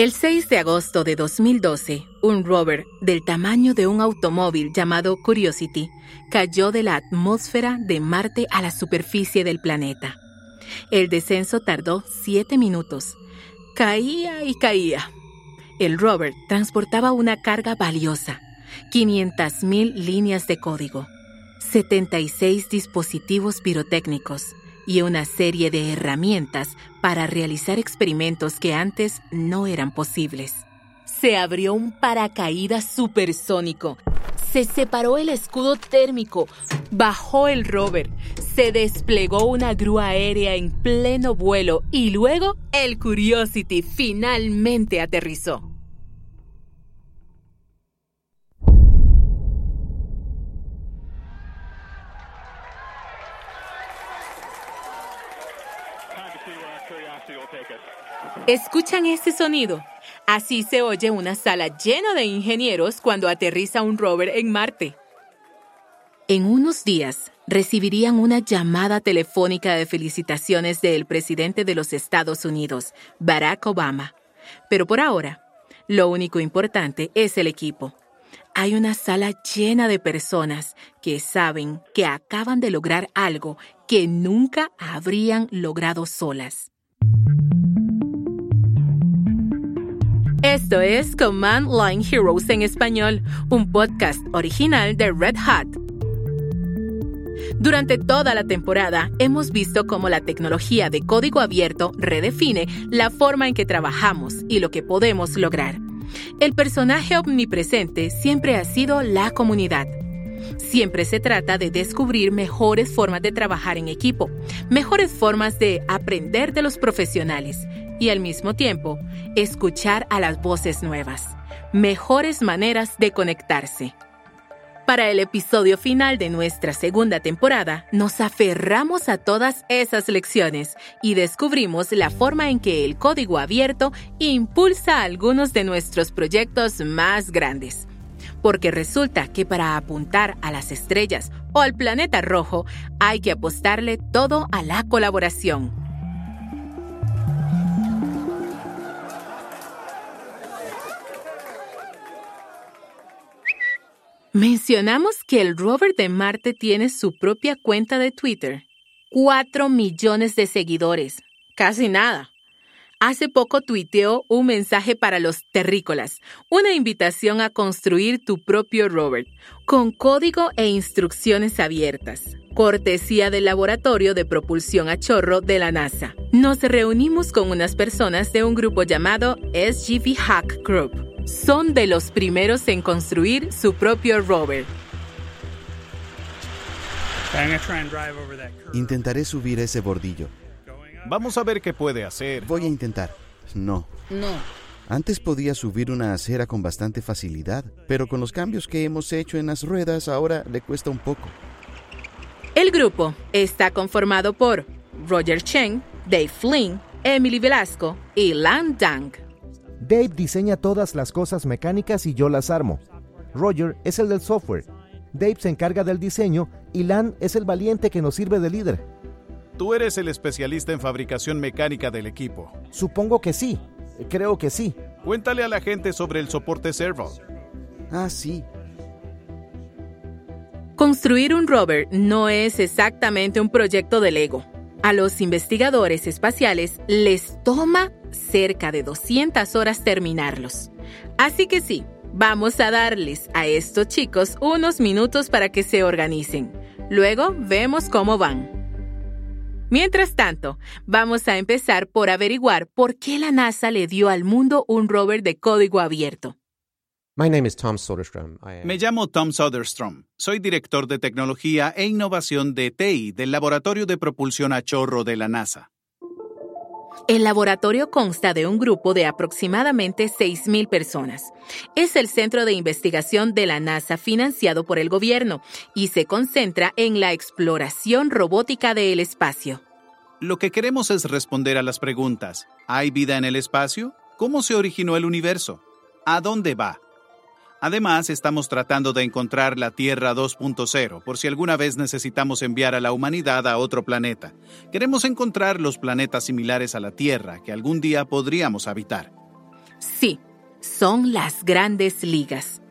El 6 de agosto de 2012, un rover del tamaño de un automóvil llamado Curiosity cayó de la atmósfera de Marte a la superficie del planeta. El descenso tardó siete minutos. Caía y caía. El rover transportaba una carga valiosa, 500.000 líneas de código, 76 dispositivos pirotécnicos, y una serie de herramientas para realizar experimentos que antes no eran posibles. Se abrió un paracaídas supersónico, se separó el escudo térmico, bajó el rover, se desplegó una grúa aérea en pleno vuelo y luego el Curiosity finalmente aterrizó. ¿Escuchan ese sonido? Así se oye una sala llena de ingenieros cuando aterriza un rover en Marte. En unos días recibirían una llamada telefónica de felicitaciones del presidente de los Estados Unidos, Barack Obama. Pero por ahora, lo único importante es el equipo. Hay una sala llena de personas que saben que acaban de lograr algo que nunca habrían logrado solas. Esto es Command Line Heroes en español, un podcast original de Red Hat. Durante toda la temporada hemos visto cómo la tecnología de código abierto redefine la forma en que trabajamos y lo que podemos lograr. El personaje omnipresente siempre ha sido la comunidad. Siempre se trata de descubrir mejores formas de trabajar en equipo, mejores formas de aprender de los profesionales y al mismo tiempo escuchar a las voces nuevas, mejores maneras de conectarse. Para el episodio final de nuestra segunda temporada, nos aferramos a todas esas lecciones y descubrimos la forma en que el código abierto impulsa algunos de nuestros proyectos más grandes. Porque resulta que para apuntar a las estrellas o al planeta rojo hay que apostarle todo a la colaboración. Mencionamos que el rover de Marte tiene su propia cuenta de Twitter. Cuatro millones de seguidores. Casi nada. Hace poco tuiteó un mensaje para los terrícolas, una invitación a construir tu propio rover, con código e instrucciones abiertas, cortesía del Laboratorio de Propulsión a Chorro de la NASA. Nos reunimos con unas personas de un grupo llamado SGV Hack Group son de los primeros en construir su propio rover. Intentaré subir ese bordillo. Vamos a ver qué puede hacer. Voy a intentar. No. No. Antes podía subir una acera con bastante facilidad, pero con los cambios que hemos hecho en las ruedas ahora le cuesta un poco. El grupo está conformado por Roger Cheng, Dave Flynn, Emily Velasco y Lan Dang. Dave diseña todas las cosas mecánicas y yo las armo. Roger es el del software. Dave se encarga del diseño y Lan es el valiente que nos sirve de líder. Tú eres el especialista en fabricación mecánica del equipo. Supongo que sí. Creo que sí. Cuéntale a la gente sobre el soporte servo. Ah, sí. Construir un rover no es exactamente un proyecto de Lego. A los investigadores espaciales les toma cerca de 200 horas terminarlos. Así que sí, vamos a darles a estos chicos unos minutos para que se organicen. Luego vemos cómo van. Mientras tanto, vamos a empezar por averiguar por qué la NASA le dio al mundo un rover de código abierto. Me llamo Tom Soderstrom. Soy director de tecnología e innovación de TI del Laboratorio de Propulsión a Chorro de la NASA. El laboratorio consta de un grupo de aproximadamente 6.000 personas. Es el centro de investigación de la NASA financiado por el gobierno y se concentra en la exploración robótica del espacio. Lo que queremos es responder a las preguntas. ¿Hay vida en el espacio? ¿Cómo se originó el universo? ¿A dónde va? Además, estamos tratando de encontrar la Tierra 2.0 por si alguna vez necesitamos enviar a la humanidad a otro planeta. Queremos encontrar los planetas similares a la Tierra que algún día podríamos habitar. Sí, son las grandes ligas.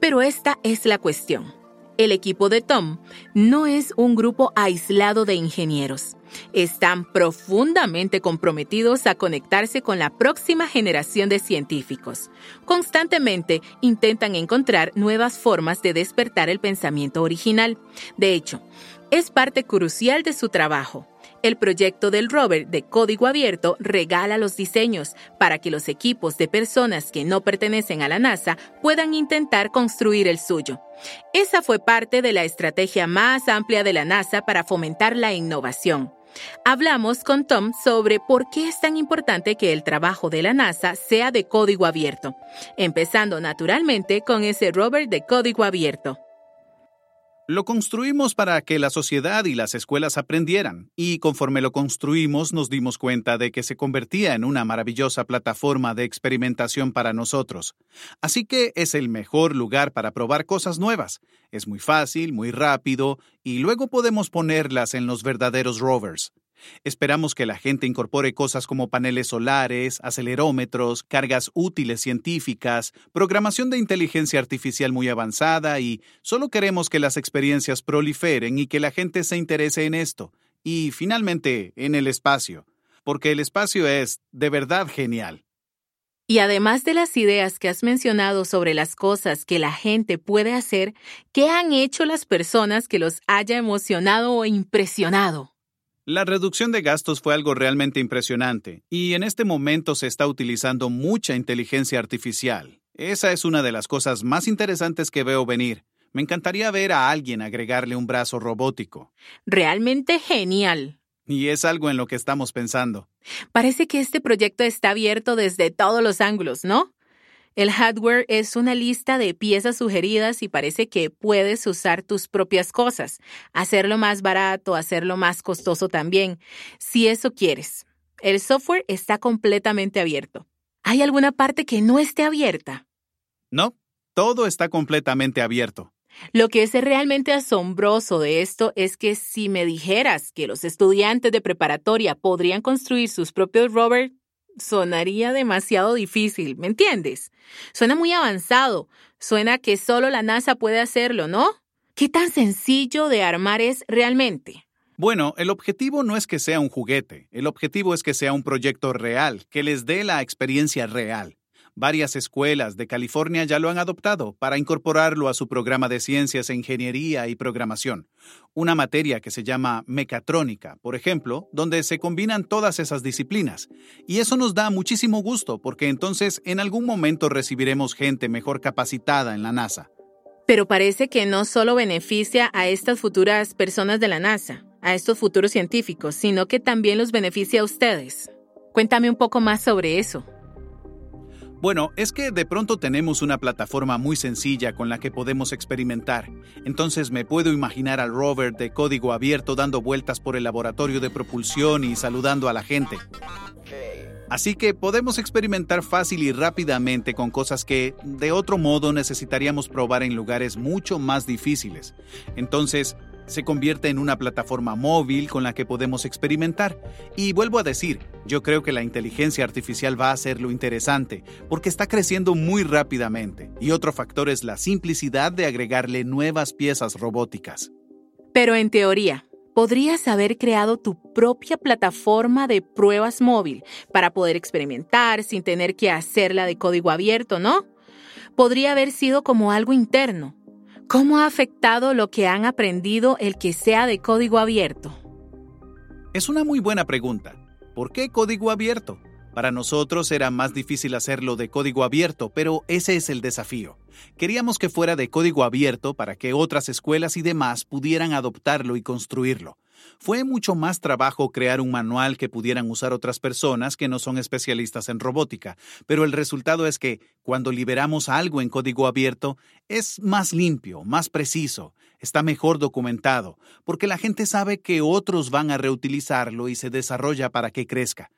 Pero esta es la cuestión. El equipo de Tom no es un grupo aislado de ingenieros. Están profundamente comprometidos a conectarse con la próxima generación de científicos. Constantemente intentan encontrar nuevas formas de despertar el pensamiento original. De hecho, es parte crucial de su trabajo. El proyecto del rover de código abierto regala los diseños para que los equipos de personas que no pertenecen a la NASA puedan intentar construir el suyo. Esa fue parte de la estrategia más amplia de la NASA para fomentar la innovación. Hablamos con Tom sobre por qué es tan importante que el trabajo de la NASA sea de código abierto, empezando naturalmente con ese rover de código abierto. Lo construimos para que la sociedad y las escuelas aprendieran, y conforme lo construimos nos dimos cuenta de que se convertía en una maravillosa plataforma de experimentación para nosotros. Así que es el mejor lugar para probar cosas nuevas. Es muy fácil, muy rápido, y luego podemos ponerlas en los verdaderos rovers. Esperamos que la gente incorpore cosas como paneles solares, acelerómetros, cargas útiles científicas, programación de inteligencia artificial muy avanzada y solo queremos que las experiencias proliferen y que la gente se interese en esto. Y finalmente, en el espacio, porque el espacio es de verdad genial. Y además de las ideas que has mencionado sobre las cosas que la gente puede hacer, ¿qué han hecho las personas que los haya emocionado o impresionado? La reducción de gastos fue algo realmente impresionante, y en este momento se está utilizando mucha inteligencia artificial. Esa es una de las cosas más interesantes que veo venir. Me encantaría ver a alguien agregarle un brazo robótico. Realmente genial. Y es algo en lo que estamos pensando. Parece que este proyecto está abierto desde todos los ángulos, ¿no? El hardware es una lista de piezas sugeridas y parece que puedes usar tus propias cosas, hacerlo más barato, hacerlo más costoso también, si eso quieres. El software está completamente abierto. ¿Hay alguna parte que no esté abierta? No, todo está completamente abierto. Lo que es realmente asombroso de esto es que si me dijeras que los estudiantes de preparatoria podrían construir sus propios rovers, sonaría demasiado difícil, ¿me entiendes? Suena muy avanzado, suena que solo la NASA puede hacerlo, ¿no? ¿Qué tan sencillo de armar es realmente? Bueno, el objetivo no es que sea un juguete, el objetivo es que sea un proyecto real, que les dé la experiencia real. Varias escuelas de California ya lo han adoptado para incorporarlo a su programa de ciencias e ingeniería y programación, una materia que se llama mecatrónica, por ejemplo, donde se combinan todas esas disciplinas. Y eso nos da muchísimo gusto porque entonces en algún momento recibiremos gente mejor capacitada en la NASA. Pero parece que no solo beneficia a estas futuras personas de la NASA, a estos futuros científicos, sino que también los beneficia a ustedes. Cuéntame un poco más sobre eso. Bueno, es que de pronto tenemos una plataforma muy sencilla con la que podemos experimentar. Entonces me puedo imaginar al rover de código abierto dando vueltas por el laboratorio de propulsión y saludando a la gente. Así que podemos experimentar fácil y rápidamente con cosas que de otro modo necesitaríamos probar en lugares mucho más difíciles. Entonces, se convierte en una plataforma móvil con la que podemos experimentar. Y vuelvo a decir, yo creo que la inteligencia artificial va a ser lo interesante, porque está creciendo muy rápidamente. Y otro factor es la simplicidad de agregarle nuevas piezas robóticas. Pero en teoría, podrías haber creado tu propia plataforma de pruebas móvil para poder experimentar sin tener que hacerla de código abierto, ¿no? Podría haber sido como algo interno, ¿Cómo ha afectado lo que han aprendido el que sea de código abierto? Es una muy buena pregunta. ¿Por qué código abierto? Para nosotros era más difícil hacerlo de código abierto, pero ese es el desafío. Queríamos que fuera de código abierto para que otras escuelas y demás pudieran adoptarlo y construirlo. Fue mucho más trabajo crear un manual que pudieran usar otras personas que no son especialistas en robótica, pero el resultado es que cuando liberamos algo en código abierto es más limpio, más preciso, está mejor documentado, porque la gente sabe que otros van a reutilizarlo y se desarrolla para que crezca.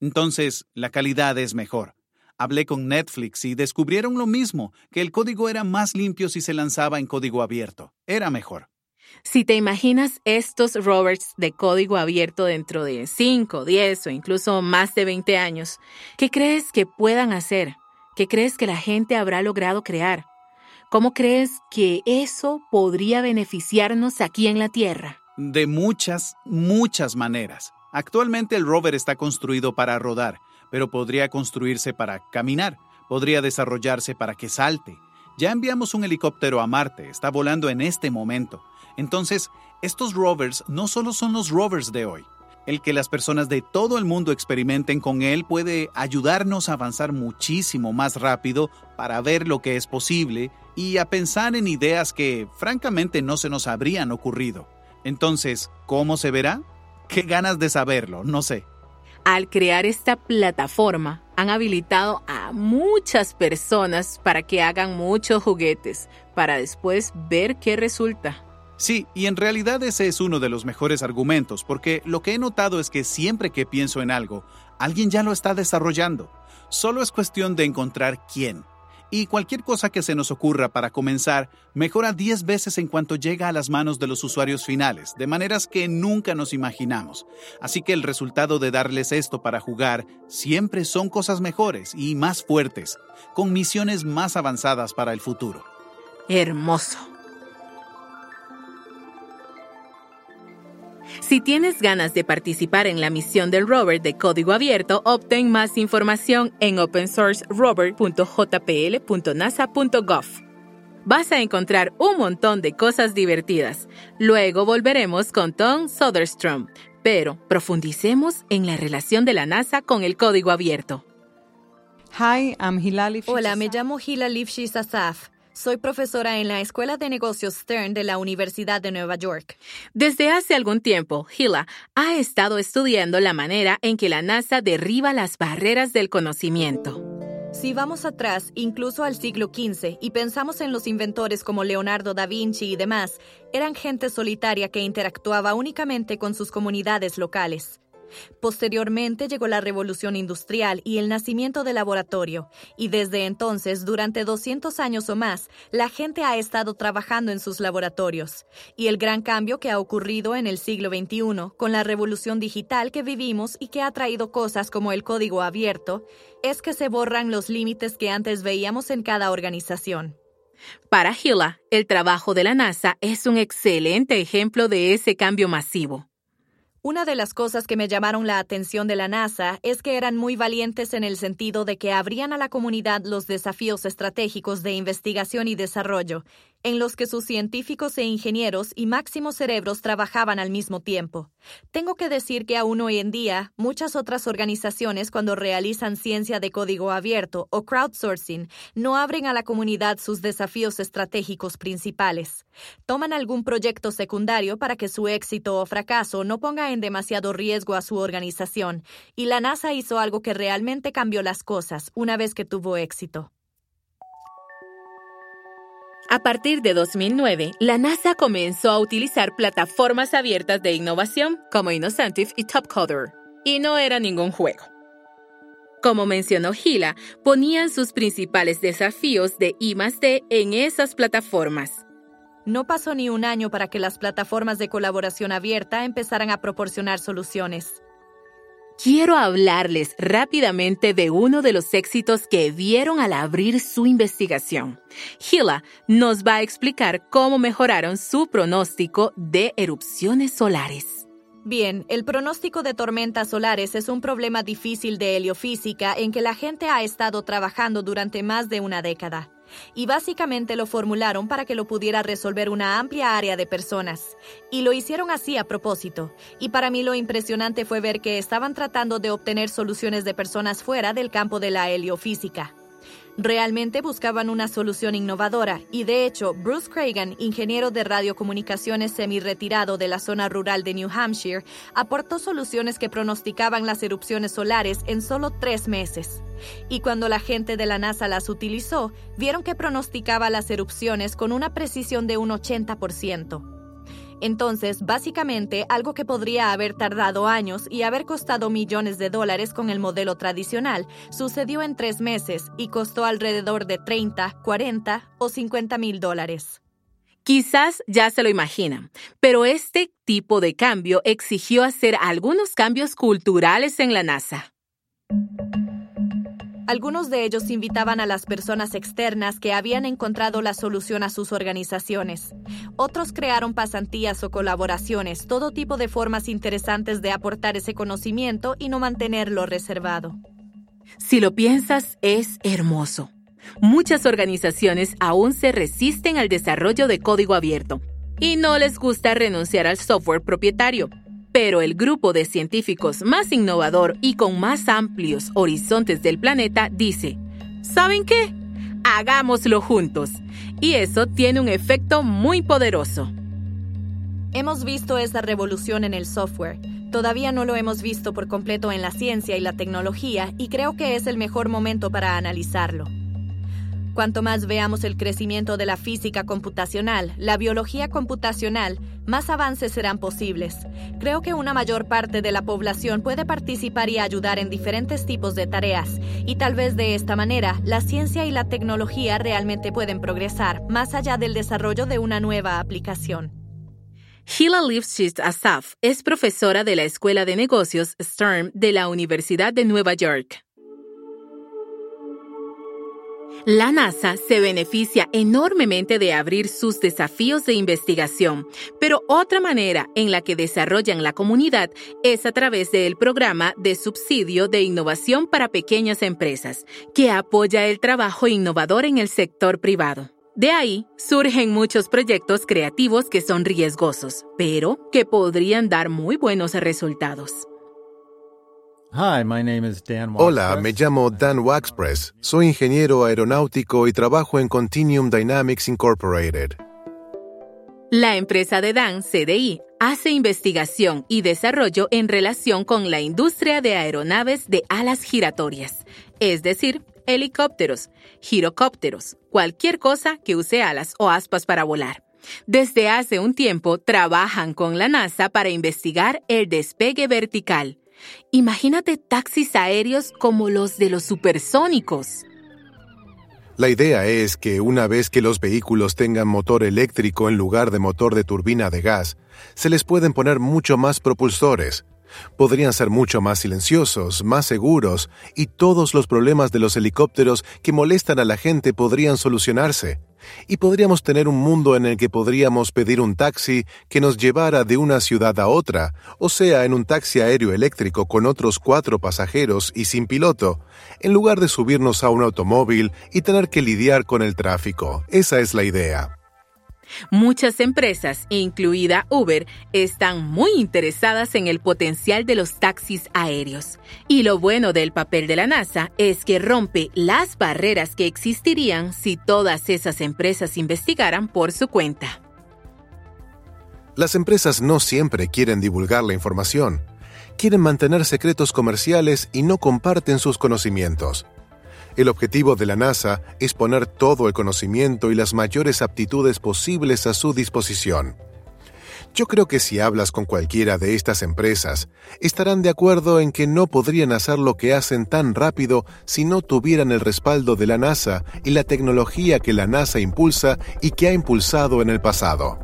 Entonces, la calidad es mejor. Hablé con Netflix y descubrieron lo mismo, que el código era más limpio si se lanzaba en código abierto. Era mejor. Si te imaginas estos rovers de código abierto dentro de 5, 10 o incluso más de 20 años, ¿qué crees que puedan hacer? ¿Qué crees que la gente habrá logrado crear? ¿Cómo crees que eso podría beneficiarnos aquí en la Tierra? De muchas, muchas maneras. Actualmente el rover está construido para rodar, pero podría construirse para caminar, podría desarrollarse para que salte. Ya enviamos un helicóptero a Marte, está volando en este momento. Entonces, estos rovers no solo son los rovers de hoy. El que las personas de todo el mundo experimenten con él puede ayudarnos a avanzar muchísimo más rápido para ver lo que es posible y a pensar en ideas que francamente no se nos habrían ocurrido. Entonces, ¿cómo se verá? Qué ganas de saberlo, no sé. Al crear esta plataforma, han habilitado a muchas personas para que hagan muchos juguetes, para después ver qué resulta. Sí, y en realidad ese es uno de los mejores argumentos, porque lo que he notado es que siempre que pienso en algo, alguien ya lo está desarrollando. Solo es cuestión de encontrar quién. Y cualquier cosa que se nos ocurra para comenzar mejora 10 veces en cuanto llega a las manos de los usuarios finales, de maneras que nunca nos imaginamos. Así que el resultado de darles esto para jugar siempre son cosas mejores y más fuertes, con misiones más avanzadas para el futuro. Hermoso. Si tienes ganas de participar en la misión del rover de código abierto, obtén más información en opensourcerover.jpl.nasa.gov. Vas a encontrar un montón de cosas divertidas. Luego volveremos con Tom Soderstrom, pero profundicemos en la relación de la NASA con el código abierto. Hi, I'm Hilali Hola, me llamo Hilali Asaf. Soy profesora en la Escuela de Negocios Stern de la Universidad de Nueva York. Desde hace algún tiempo, Hila ha estado estudiando la manera en que la NASA derriba las barreras del conocimiento. Si vamos atrás, incluso al siglo XV, y pensamos en los inventores como Leonardo da Vinci y demás, eran gente solitaria que interactuaba únicamente con sus comunidades locales. Posteriormente llegó la revolución industrial y el nacimiento del laboratorio, y desde entonces, durante 200 años o más, la gente ha estado trabajando en sus laboratorios. Y el gran cambio que ha ocurrido en el siglo XXI, con la revolución digital que vivimos y que ha traído cosas como el código abierto, es que se borran los límites que antes veíamos en cada organización. Para Hila, el trabajo de la NASA es un excelente ejemplo de ese cambio masivo. Una de las cosas que me llamaron la atención de la NASA es que eran muy valientes en el sentido de que abrían a la comunidad los desafíos estratégicos de investigación y desarrollo, en los que sus científicos e ingenieros y máximos cerebros trabajaban al mismo tiempo. Tengo que decir que aún hoy en día, muchas otras organizaciones cuando realizan ciencia de código abierto o crowdsourcing no abren a la comunidad sus desafíos estratégicos principales. Toman algún proyecto secundario para que su éxito o fracaso no ponga en demasiado riesgo a su organización, y la NASA hizo algo que realmente cambió las cosas una vez que tuvo éxito. A partir de 2009, la NASA comenzó a utilizar plataformas abiertas de innovación como Innocentive y Topcoder, y no era ningún juego. Como mencionó Gila, ponían sus principales desafíos de I+D en esas plataformas. No pasó ni un año para que las plataformas de colaboración abierta empezaran a proporcionar soluciones quiero hablarles rápidamente de uno de los éxitos que vieron al abrir su investigación. Hila nos va a explicar cómo mejoraron su pronóstico de erupciones solares. Bien, el pronóstico de tormentas solares es un problema difícil de heliofísica en que la gente ha estado trabajando durante más de una década y básicamente lo formularon para que lo pudiera resolver una amplia área de personas. Y lo hicieron así a propósito. Y para mí lo impresionante fue ver que estaban tratando de obtener soluciones de personas fuera del campo de la heliofísica. Realmente buscaban una solución innovadora y de hecho Bruce Cragen, ingeniero de radiocomunicaciones semi-retirado de la zona rural de New Hampshire, aportó soluciones que pronosticaban las erupciones solares en solo tres meses. Y cuando la gente de la NASA las utilizó, vieron que pronosticaba las erupciones con una precisión de un 80%. Entonces, básicamente, algo que podría haber tardado años y haber costado millones de dólares con el modelo tradicional, sucedió en tres meses y costó alrededor de 30, 40 o 50 mil dólares. Quizás ya se lo imaginan, pero este tipo de cambio exigió hacer algunos cambios culturales en la NASA. Algunos de ellos invitaban a las personas externas que habían encontrado la solución a sus organizaciones. Otros crearon pasantías o colaboraciones, todo tipo de formas interesantes de aportar ese conocimiento y no mantenerlo reservado. Si lo piensas, es hermoso. Muchas organizaciones aún se resisten al desarrollo de código abierto y no les gusta renunciar al software propietario. Pero el grupo de científicos más innovador y con más amplios horizontes del planeta dice, ¿saben qué? Hagámoslo juntos. Y eso tiene un efecto muy poderoso. Hemos visto esa revolución en el software. Todavía no lo hemos visto por completo en la ciencia y la tecnología y creo que es el mejor momento para analizarlo. Cuanto más veamos el crecimiento de la física computacional, la biología computacional, más avances serán posibles. Creo que una mayor parte de la población puede participar y ayudar en diferentes tipos de tareas, y tal vez de esta manera la ciencia y la tecnología realmente pueden progresar más allá del desarrollo de una nueva aplicación. Hila Lifshitz Asaf es profesora de la Escuela de Negocios STERM de la Universidad de Nueva York. La NASA se beneficia enormemente de abrir sus desafíos de investigación, pero otra manera en la que desarrollan la comunidad es a través del programa de subsidio de innovación para pequeñas empresas, que apoya el trabajo innovador en el sector privado. De ahí surgen muchos proyectos creativos que son riesgosos, pero que podrían dar muy buenos resultados. Hola, me llamo Dan Waxpress. Soy ingeniero aeronáutico y trabajo en Continuum Dynamics Incorporated. La empresa de Dan, CDI, hace investigación y desarrollo en relación con la industria de aeronaves de alas giratorias, es decir, helicópteros, girocópteros, cualquier cosa que use alas o aspas para volar. Desde hace un tiempo trabajan con la NASA para investigar el despegue vertical Imagínate taxis aéreos como los de los supersónicos. La idea es que una vez que los vehículos tengan motor eléctrico en lugar de motor de turbina de gas, se les pueden poner mucho más propulsores. Podrían ser mucho más silenciosos, más seguros, y todos los problemas de los helicópteros que molestan a la gente podrían solucionarse y podríamos tener un mundo en el que podríamos pedir un taxi que nos llevara de una ciudad a otra, o sea, en un taxi aéreo eléctrico con otros cuatro pasajeros y sin piloto, en lugar de subirnos a un automóvil y tener que lidiar con el tráfico. Esa es la idea. Muchas empresas, incluida Uber, están muy interesadas en el potencial de los taxis aéreos. Y lo bueno del papel de la NASA es que rompe las barreras que existirían si todas esas empresas investigaran por su cuenta. Las empresas no siempre quieren divulgar la información. Quieren mantener secretos comerciales y no comparten sus conocimientos. El objetivo de la NASA es poner todo el conocimiento y las mayores aptitudes posibles a su disposición. Yo creo que si hablas con cualquiera de estas empresas, estarán de acuerdo en que no podrían hacer lo que hacen tan rápido si no tuvieran el respaldo de la NASA y la tecnología que la NASA impulsa y que ha impulsado en el pasado.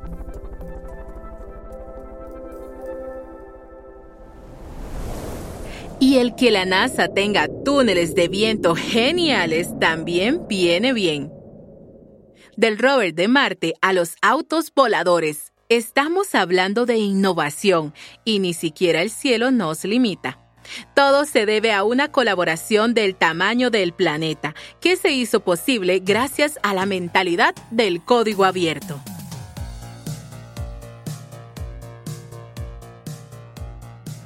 Y el que la NASA tenga túneles de viento geniales también viene bien. Del rover de Marte a los autos voladores, estamos hablando de innovación y ni siquiera el cielo nos limita. Todo se debe a una colaboración del tamaño del planeta, que se hizo posible gracias a la mentalidad del código abierto.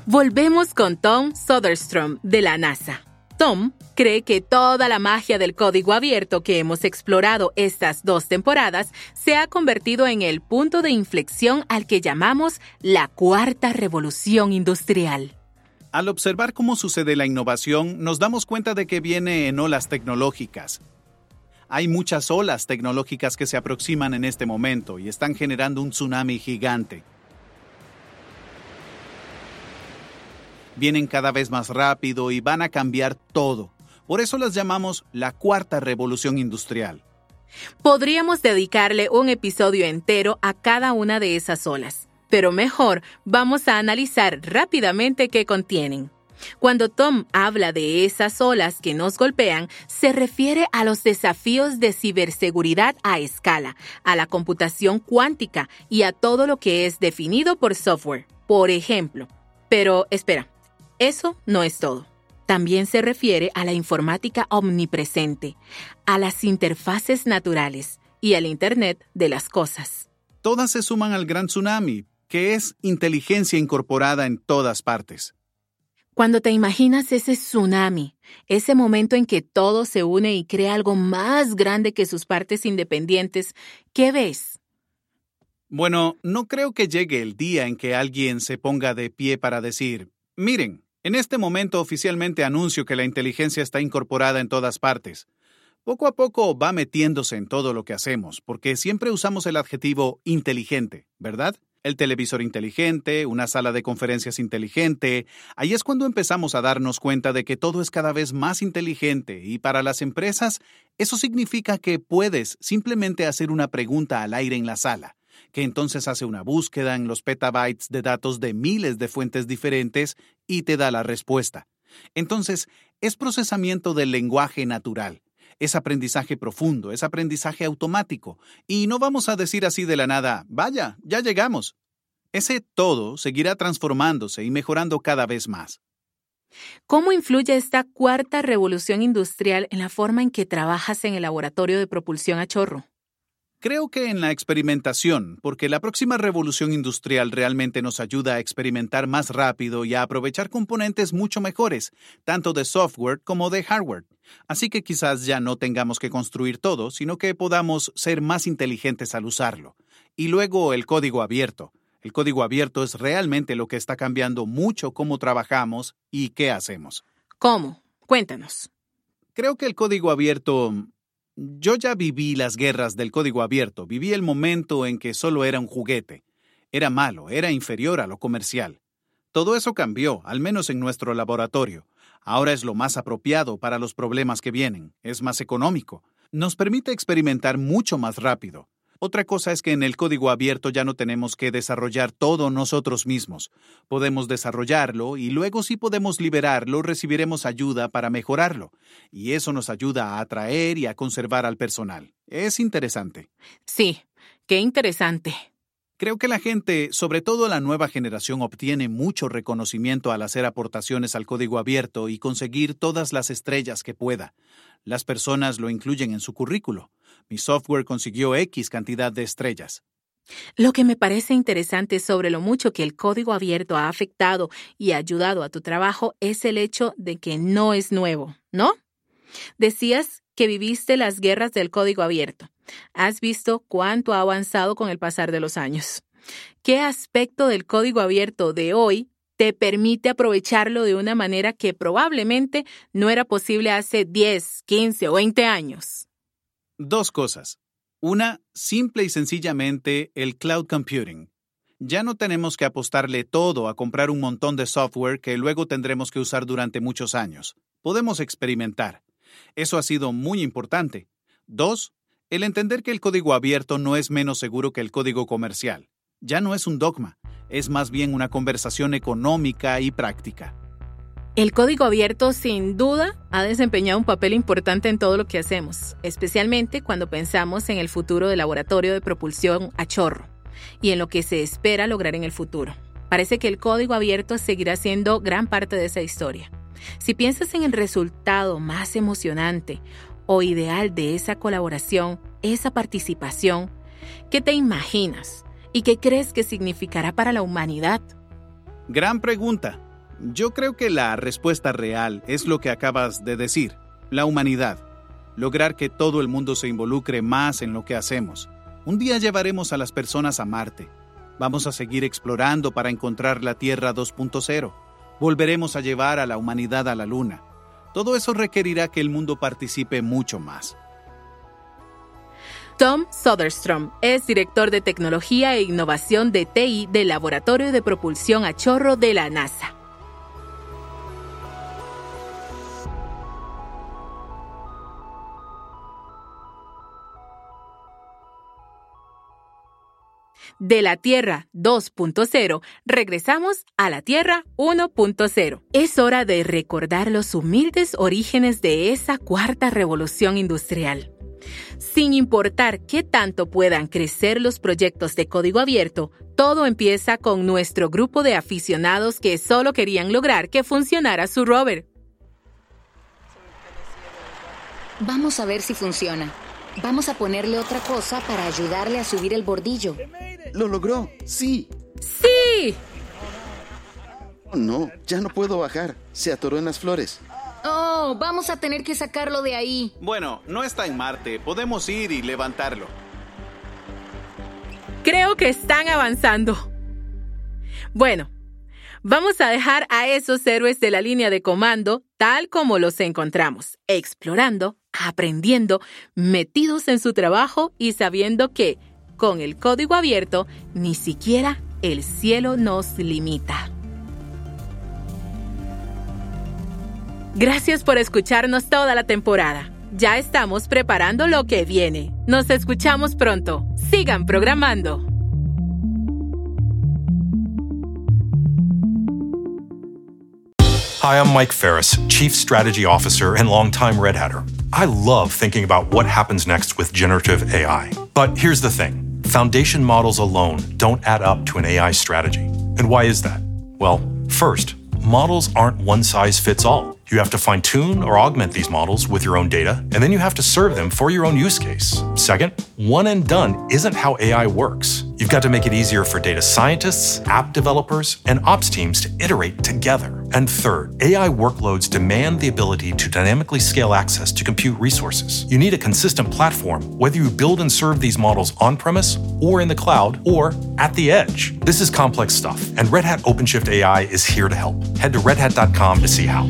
Volvemos con Tom Soderstrom de la NASA. Tom cree que toda la magia del código abierto que hemos explorado estas dos temporadas se ha convertido en el punto de inflexión al que llamamos la cuarta revolución industrial. Al observar cómo sucede la innovación, nos damos cuenta de que viene en olas tecnológicas. Hay muchas olas tecnológicas que se aproximan en este momento y están generando un tsunami gigante. Vienen cada vez más rápido y van a cambiar todo. Por eso las llamamos la cuarta revolución industrial. Podríamos dedicarle un episodio entero a cada una de esas olas, pero mejor vamos a analizar rápidamente qué contienen. Cuando Tom habla de esas olas que nos golpean, se refiere a los desafíos de ciberseguridad a escala, a la computación cuántica y a todo lo que es definido por software, por ejemplo. Pero espera, eso no es todo. También se refiere a la informática omnipresente, a las interfaces naturales y al Internet de las cosas. Todas se suman al gran tsunami, que es inteligencia incorporada en todas partes. Cuando te imaginas ese tsunami, ese momento en que todo se une y crea algo más grande que sus partes independientes, ¿qué ves? Bueno, no creo que llegue el día en que alguien se ponga de pie para decir, miren, en este momento oficialmente anuncio que la inteligencia está incorporada en todas partes. Poco a poco va metiéndose en todo lo que hacemos, porque siempre usamos el adjetivo inteligente, ¿verdad? el televisor inteligente, una sala de conferencias inteligente. Ahí es cuando empezamos a darnos cuenta de que todo es cada vez más inteligente y para las empresas eso significa que puedes simplemente hacer una pregunta al aire en la sala, que entonces hace una búsqueda en los petabytes de datos de miles de fuentes diferentes y te da la respuesta. Entonces, es procesamiento del lenguaje natural es aprendizaje profundo, es aprendizaje automático. Y no vamos a decir así de la nada, vaya, ya llegamos. Ese todo seguirá transformándose y mejorando cada vez más. ¿Cómo influye esta cuarta revolución industrial en la forma en que trabajas en el laboratorio de propulsión a chorro? Creo que en la experimentación, porque la próxima revolución industrial realmente nos ayuda a experimentar más rápido y a aprovechar componentes mucho mejores, tanto de software como de hardware. Así que quizás ya no tengamos que construir todo, sino que podamos ser más inteligentes al usarlo. Y luego el código abierto. El código abierto es realmente lo que está cambiando mucho cómo trabajamos y qué hacemos. ¿Cómo? Cuéntanos. Creo que el código abierto yo ya viví las guerras del código abierto, viví el momento en que solo era un juguete. Era malo, era inferior a lo comercial. Todo eso cambió, al menos en nuestro laboratorio. Ahora es lo más apropiado para los problemas que vienen, es más económico, nos permite experimentar mucho más rápido. Otra cosa es que en el código abierto ya no tenemos que desarrollar todo nosotros mismos. Podemos desarrollarlo y luego si podemos liberarlo recibiremos ayuda para mejorarlo. Y eso nos ayuda a atraer y a conservar al personal. Es interesante. Sí, qué interesante. Creo que la gente, sobre todo la nueva generación, obtiene mucho reconocimiento al hacer aportaciones al código abierto y conseguir todas las estrellas que pueda. Las personas lo incluyen en su currículo. Mi software consiguió X cantidad de estrellas. Lo que me parece interesante sobre lo mucho que el código abierto ha afectado y ayudado a tu trabajo es el hecho de que no es nuevo, ¿no? Decías que viviste las guerras del código abierto. Has visto cuánto ha avanzado con el pasar de los años. ¿Qué aspecto del código abierto de hoy te permite aprovecharlo de una manera que probablemente no era posible hace 10, 15 o 20 años? Dos cosas. Una, simple y sencillamente el cloud computing. Ya no tenemos que apostarle todo a comprar un montón de software que luego tendremos que usar durante muchos años. Podemos experimentar. Eso ha sido muy importante. Dos, el entender que el código abierto no es menos seguro que el código comercial. Ya no es un dogma, es más bien una conversación económica y práctica. El código abierto sin duda ha desempeñado un papel importante en todo lo que hacemos, especialmente cuando pensamos en el futuro del laboratorio de propulsión a chorro y en lo que se espera lograr en el futuro. Parece que el código abierto seguirá siendo gran parte de esa historia. Si piensas en el resultado más emocionante o ideal de esa colaboración, esa participación, ¿qué te imaginas? ¿Y qué crees que significará para la humanidad? Gran pregunta. Yo creo que la respuesta real es lo que acabas de decir, la humanidad. Lograr que todo el mundo se involucre más en lo que hacemos. Un día llevaremos a las personas a Marte. Vamos a seguir explorando para encontrar la Tierra 2.0. Volveremos a llevar a la humanidad a la Luna. Todo eso requerirá que el mundo participe mucho más. Tom Soderstrom es director de tecnología e innovación de TI del Laboratorio de Propulsión a Chorro de la NASA. De la Tierra 2.0 regresamos a la Tierra 1.0. Es hora de recordar los humildes orígenes de esa cuarta revolución industrial. Sin importar qué tanto puedan crecer los proyectos de código abierto, todo empieza con nuestro grupo de aficionados que solo querían lograr que funcionara su rover. Vamos a ver si funciona. Vamos a ponerle otra cosa para ayudarle a subir el bordillo. Lo logró, sí. ¡Sí! Oh, no, ya no puedo bajar. Se atoró en las flores. Oh, vamos a tener que sacarlo de ahí. Bueno, no está en Marte. Podemos ir y levantarlo. Creo que están avanzando. Bueno, vamos a dejar a esos héroes de la línea de comando tal como los encontramos, explorando, aprendiendo, metidos en su trabajo y sabiendo que, con el código abierto, ni siquiera el cielo nos limita. Gracias por escucharnos toda la temporada. Ya estamos preparando lo que viene. Nos escuchamos pronto. Sigan programando. Hi, I'm Mike Ferris, Chief Strategy Officer and longtime Red Hatter. I love thinking about what happens next with generative AI. But here's the thing foundation models alone don't add up to an AI strategy. And why is that? Well, first, models aren't one size fits all. You have to fine tune or augment these models with your own data, and then you have to serve them for your own use case. Second, one and done isn't how AI works. You've got to make it easier for data scientists, app developers, and ops teams to iterate together. And third, AI workloads demand the ability to dynamically scale access to compute resources. You need a consistent platform, whether you build and serve these models on premise, or in the cloud, or at the edge. This is complex stuff, and Red Hat OpenShift AI is here to help. Head to redhat.com to see how.